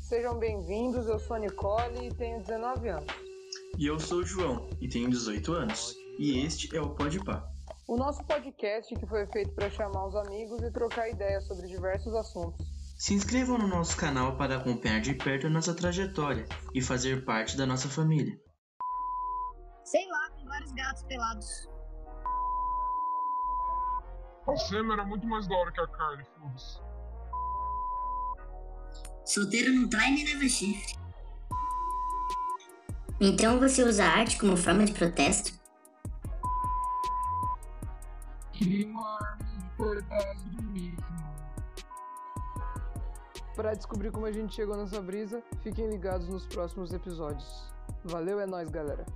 Sejam bem-vindos, eu sou a Nicole e tenho 19 anos. E eu sou o João e tenho 18 anos. E este é o Podpah. O nosso podcast que foi feito para chamar os amigos e trocar ideias sobre diversos assuntos. Se inscrevam no nosso canal para acompanhar de perto a nossa trajetória e fazer parte da nossa família. Sei lá, com vários gatos pelados. A Sam era muito mais da hora que a Carly, foda-se. Solteiro não trai nem leva chifre. Então você usa a arte como forma de protesto? Para descobrir como a gente chegou nessa brisa, fiquem ligados nos próximos episódios. Valeu, é nóis, galera!